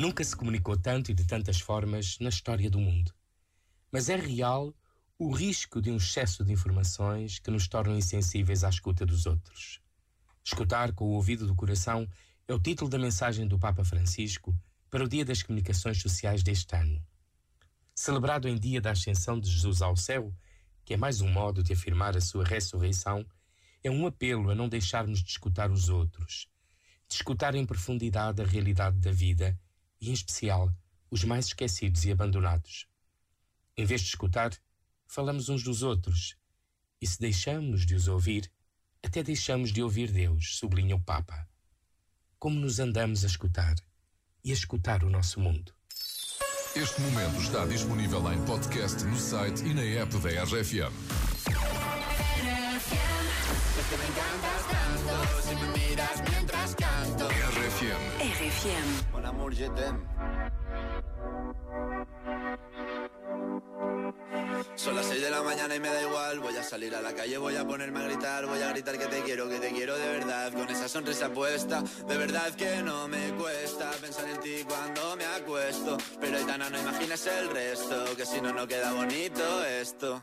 Nunca se comunicou tanto e de tantas formas na história do mundo. Mas é real o risco de um excesso de informações que nos tornam insensíveis à escuta dos outros. Escutar com o ouvido do coração é o título da mensagem do Papa Francisco para o Dia das Comunicações Sociais deste ano. Celebrado em dia da ascensão de Jesus ao céu, que é mais um modo de afirmar a sua ressurreição, é um apelo a não deixarmos de escutar os outros, de escutar em profundidade a realidade da vida e, em especial, os mais esquecidos e abandonados. Em vez de escutar, falamos uns dos outros, e se deixamos de os ouvir, até deixamos de ouvir Deus, sublinha o Papa. Como nos andamos a escutar e a escutar o nosso mundo. Este momento está disponível em podcast no site e na app da RFM. RFM. RFM. Mon amour. Son las 6 de la mañana y me da igual. Voy a salir a la calle, voy a ponerme a gritar. Voy a gritar que te quiero, que te quiero de verdad. Con esa sonrisa puesta, de verdad que no me cuesta pensar en ti cuando me acuesto. Pero Aitana, no imaginas el resto, que si no, no queda bonito esto.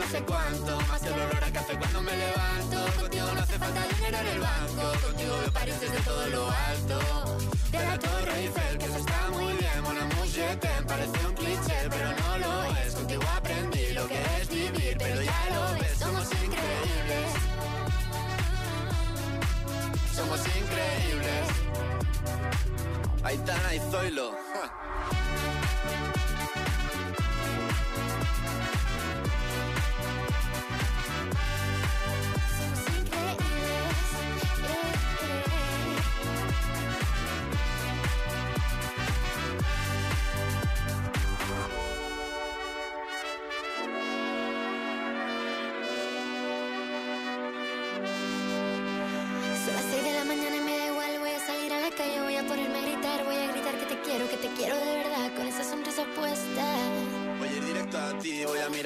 no sé cuánto, más el olor a café cuando me levanto. Contigo no hace falta dinero en el banco, contigo veo París desde todo lo alto. De la Torre Eiffel, que eso está muy bien, amour, je t'aime, parece un cliché, pero no lo es. Contigo aprendí lo que es vivir, pero ya lo ves, somos increíbles. Somos increíbles. Aitana y Zoilo. ja.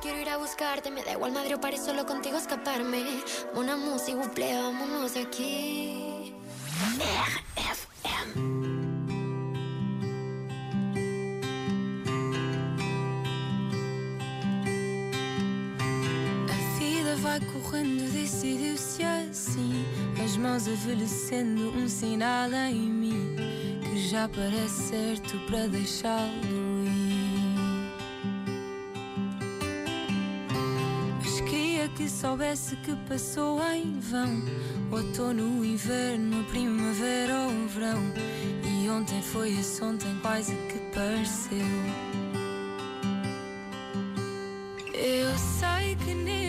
Quiero ir a buscarte. Me da igual Madrid o París, solo contigo escaparme. Una música, buple, vámonos de aquí. RFM. Vai correndo, decidiu-se assim. As mãos envelhecendo, um sinal em mim que já parece certo para deixá-lo ir. Soubesse que passou em vão. Outono, inverno, primavera ou verão. E ontem foi esse ontem quase que pareceu. Eu sei que nesse